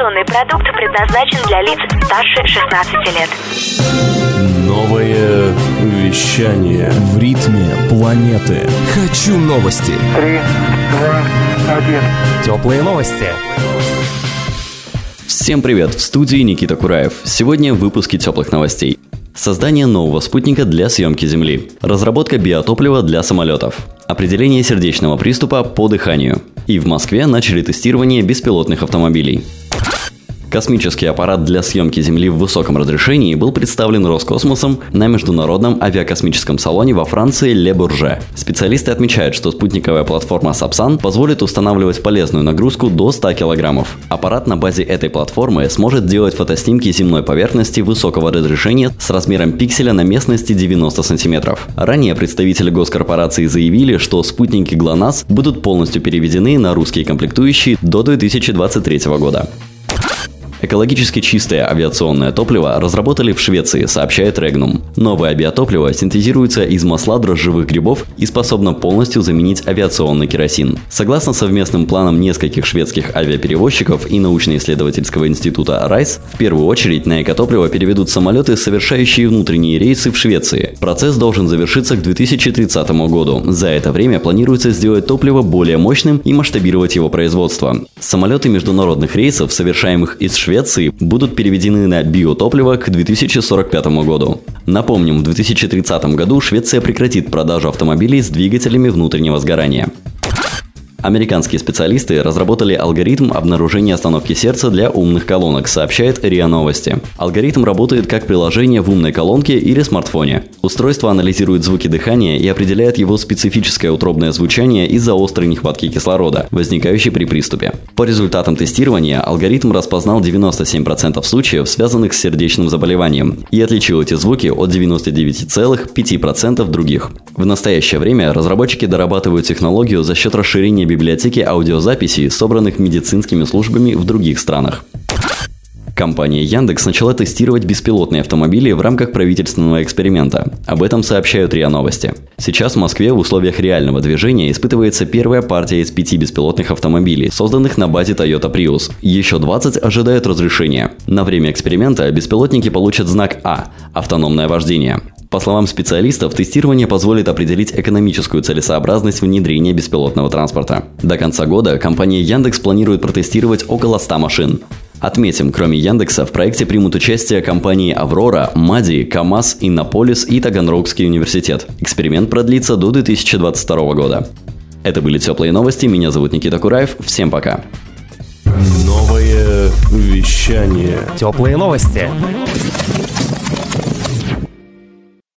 Информационный продукт предназначен для лиц старше 16 лет. Новое вещание В ритме планеты. Хочу новости. Три, два, один. Теплые новости. Всем привет, в студии Никита Кураев. Сегодня в выпуске теплых новостей. Создание нового спутника для съемки Земли. Разработка биотоплива для самолетов. Определение сердечного приступа по дыханию. И в Москве начали тестирование беспилотных автомобилей. Космический аппарат для съемки Земли в высоком разрешении был представлен Роскосмосом на Международном авиакосмическом салоне во Франции Ле Бурже. Специалисты отмечают, что спутниковая платформа Сапсан позволит устанавливать полезную нагрузку до 100 килограммов. Аппарат на базе этой платформы сможет делать фотоснимки земной поверхности высокого разрешения с размером пикселя на местности 90 сантиметров. Ранее представители госкорпорации заявили, что спутники ГЛОНАСС будут полностью переведены на русские комплектующие до 2023 года. Экологически чистое авиационное топливо разработали в Швеции, сообщает Regnum. Новое авиатопливо синтезируется из масла дрожжевых грибов и способно полностью заменить авиационный керосин. Согласно совместным планам нескольких шведских авиаперевозчиков и научно-исследовательского института РАЙС, в первую очередь на экотопливо переведут самолеты, совершающие внутренние рейсы в Швеции. Процесс должен завершиться к 2030 году. За это время планируется сделать топливо более мощным и масштабировать его производство. Самолеты международных рейсов, совершаемых из Швеции, Швеции будут переведены на биотопливо к 2045 году. Напомним, в 2030 году Швеция прекратит продажу автомобилей с двигателями внутреннего сгорания. Американские специалисты разработали алгоритм обнаружения остановки сердца для умных колонок, сообщает РИА Новости. Алгоритм работает как приложение в умной колонке или смартфоне. Устройство анализирует звуки дыхания и определяет его специфическое утробное звучание из-за острой нехватки кислорода, возникающей при приступе. По результатам тестирования алгоритм распознал 97% случаев, связанных с сердечным заболеванием, и отличил эти звуки от 99,5% других. В настоящее время разработчики дорабатывают технологию за счет расширения библиотеки аудиозаписей, собранных медицинскими службами в других странах. Компания Яндекс начала тестировать беспилотные автомобили в рамках правительственного эксперимента. Об этом сообщают РИА Новости. Сейчас в Москве в условиях реального движения испытывается первая партия из пяти беспилотных автомобилей, созданных на базе Toyota Prius. Еще 20 ожидают разрешения. На время эксперимента беспилотники получат знак А – автономное вождение. По словам специалистов, тестирование позволит определить экономическую целесообразность внедрения беспилотного транспорта. До конца года компания Яндекс планирует протестировать около 100 машин. Отметим, кроме Яндекса, в проекте примут участие компании «Аврора», «Мади», «КамАЗ», «Иннополис» и Таганрогский университет. Эксперимент продлится до 2022 года. Это были теплые новости. Меня зовут Никита Кураев. Всем пока. Новое вещание Теплые новости.